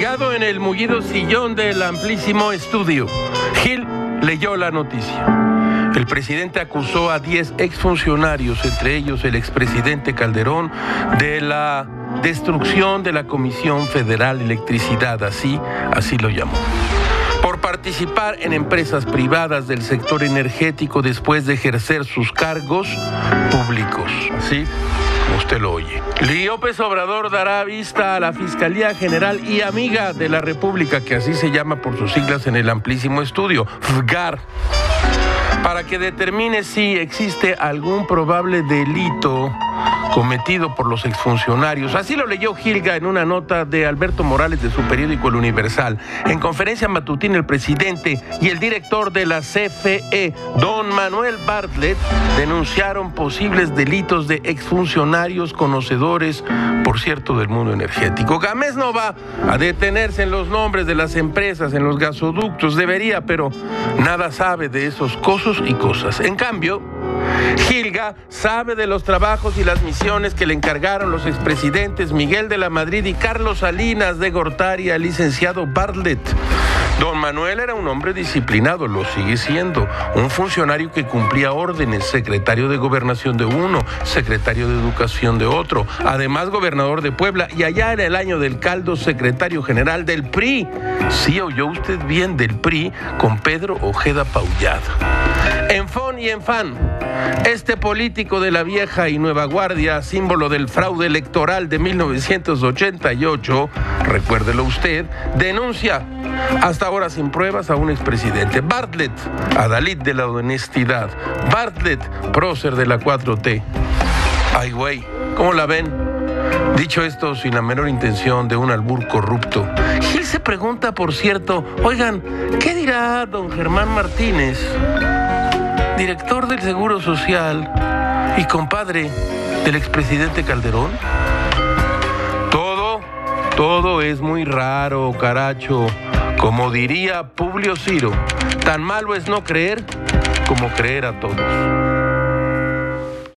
Ligado en el mullido sillón del amplísimo estudio, Gil leyó la noticia. El presidente acusó a 10 exfuncionarios, entre ellos el expresidente Calderón, de la destrucción de la Comisión Federal de Electricidad, así, así lo llamó por participar en empresas privadas del sector energético después de ejercer sus cargos públicos. Como usted lo oye. López Obrador dará vista a la Fiscalía General y Amiga de la República, que así se llama por sus siglas en el amplísimo estudio, FGAR para que determine si existe algún probable delito cometido por los exfuncionarios. Así lo leyó Gilga en una nota de Alberto Morales de su periódico El Universal. En conferencia matutina, el presidente y el director de la CFE, don Manuel Bartlett, denunciaron posibles delitos de exfuncionarios conocedores, por cierto, del mundo energético. Gámez no va a detenerse en los nombres de las empresas, en los gasoductos, debería, pero nada sabe de esos cosos y cosas. En cambio, Gilga sabe de los trabajos y las misiones que le encargaron los expresidentes Miguel de la Madrid y Carlos Salinas de Gortari al licenciado Bartlett. Don Manuel era un hombre disciplinado, lo sigue siendo, un funcionario que cumplía órdenes, secretario de gobernación de uno, secretario de educación de otro, además gobernador de Puebla y allá en el año del caldo, secretario general del PRI. Sí oyó usted bien del PRI con Pedro Ojeda Paullado. En FON y en FAN, este político de la vieja y nueva guardia, símbolo del fraude electoral de 1988, recuérdelo usted, denuncia hasta ahora sin pruebas a un expresidente. Bartlett, adalid de la honestidad. Bartlett, prócer de la 4T. Ay, güey, ¿cómo la ven? Dicho esto, sin la menor intención de un albur corrupto, Gil se pregunta, por cierto, oigan, ¿qué dirá don Germán Martínez? director del Seguro Social y compadre del expresidente Calderón? Todo, todo es muy raro, caracho. Como diría Publio Ciro, tan malo es no creer como creer a todos.